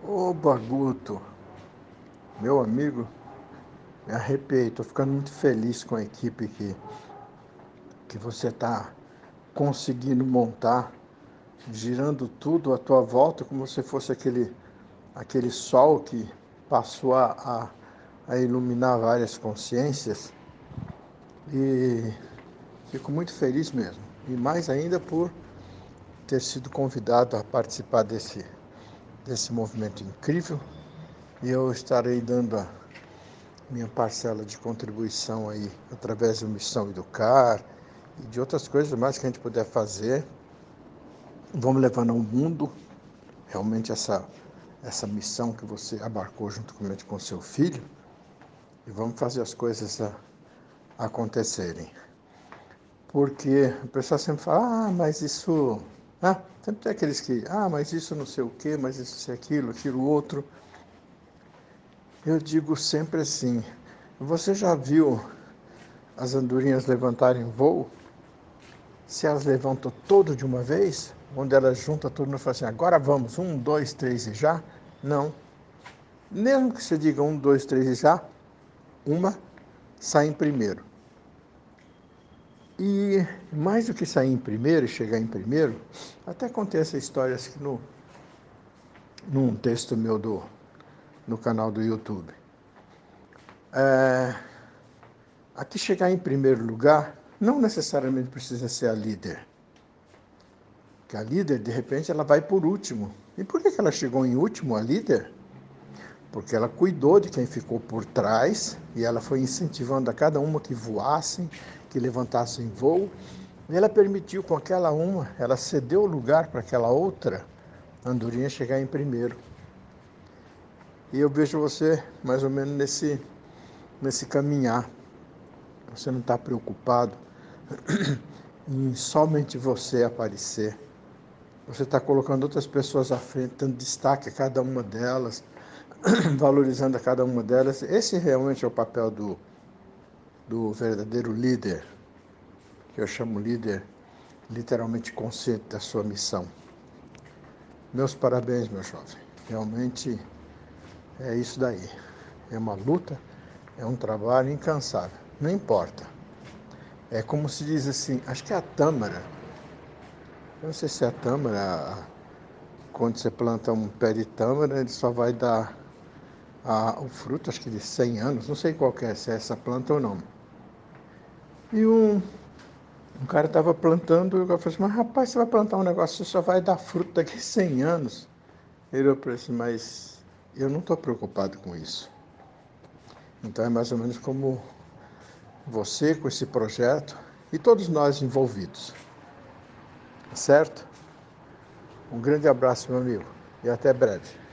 Ô Baguto, meu amigo, me arrepiei, estou ficando muito feliz com a equipe que, que você está conseguindo montar, girando tudo à tua volta como se fosse aquele, aquele sol que passou a, a, a iluminar várias consciências. E fico muito feliz mesmo. E mais ainda por ter sido convidado a participar desse desse movimento incrível e eu estarei dando a minha parcela de contribuição aí através do Missão Educar e de outras coisas mais que a gente puder fazer. Vamos levando ao mundo realmente essa, essa missão que você abarcou juntamente com seu filho e vamos fazer as coisas a, acontecerem. Porque o pessoal sempre fala, ah, mas isso ah, sempre tem aqueles que, ah, mas isso não sei o quê, mas isso é aquilo, aquilo outro. Eu digo sempre assim, você já viu as andorinhas levantarem voo? Se elas levantam todo de uma vez, onde elas juntam tudo e falam assim, agora vamos, um, dois, três e já? Não. Mesmo que você diga um, dois, três e já, uma sai em primeiro. E mais do que sair em primeiro e chegar em primeiro, até contei essa história assim, no, num texto meu do, no canal do YouTube. É, aqui chegar em primeiro lugar não necessariamente precisa ser a líder. Que a líder, de repente, ela vai por último. E por que ela chegou em último, a líder? Porque ela cuidou de quem ficou por trás e ela foi incentivando a cada uma que voassem que levantassem voo. E ela permitiu com aquela uma, ela cedeu o lugar para aquela outra andorinha chegar em primeiro. E eu vejo você mais ou menos nesse, nesse caminhar. Você não está preocupado em somente você aparecer. Você está colocando outras pessoas à frente, dando destaque a cada uma delas, valorizando a cada uma delas. Esse realmente é o papel do, do verdadeiro líder, que eu chamo líder literalmente consciente da sua missão. Meus parabéns, meu jovem. Realmente é isso daí. É uma luta, é um trabalho incansável. Não importa. É como se diz assim, acho que é a tâmara. Eu não sei se é a tâmara, quando você planta um pé de tâmara, ele só vai dar a, o fruto, acho que de 100 anos, não sei qual é, se é essa planta ou não. E um, um cara estava plantando, e eu falei assim, mas rapaz, você vai plantar um negócio, você só vai dar fruto daqui a 100 anos. Ele falou assim, mas eu não estou preocupado com isso. Então é mais ou menos como você com esse projeto e todos nós envolvidos. Certo? Um grande abraço, meu amigo, e até breve.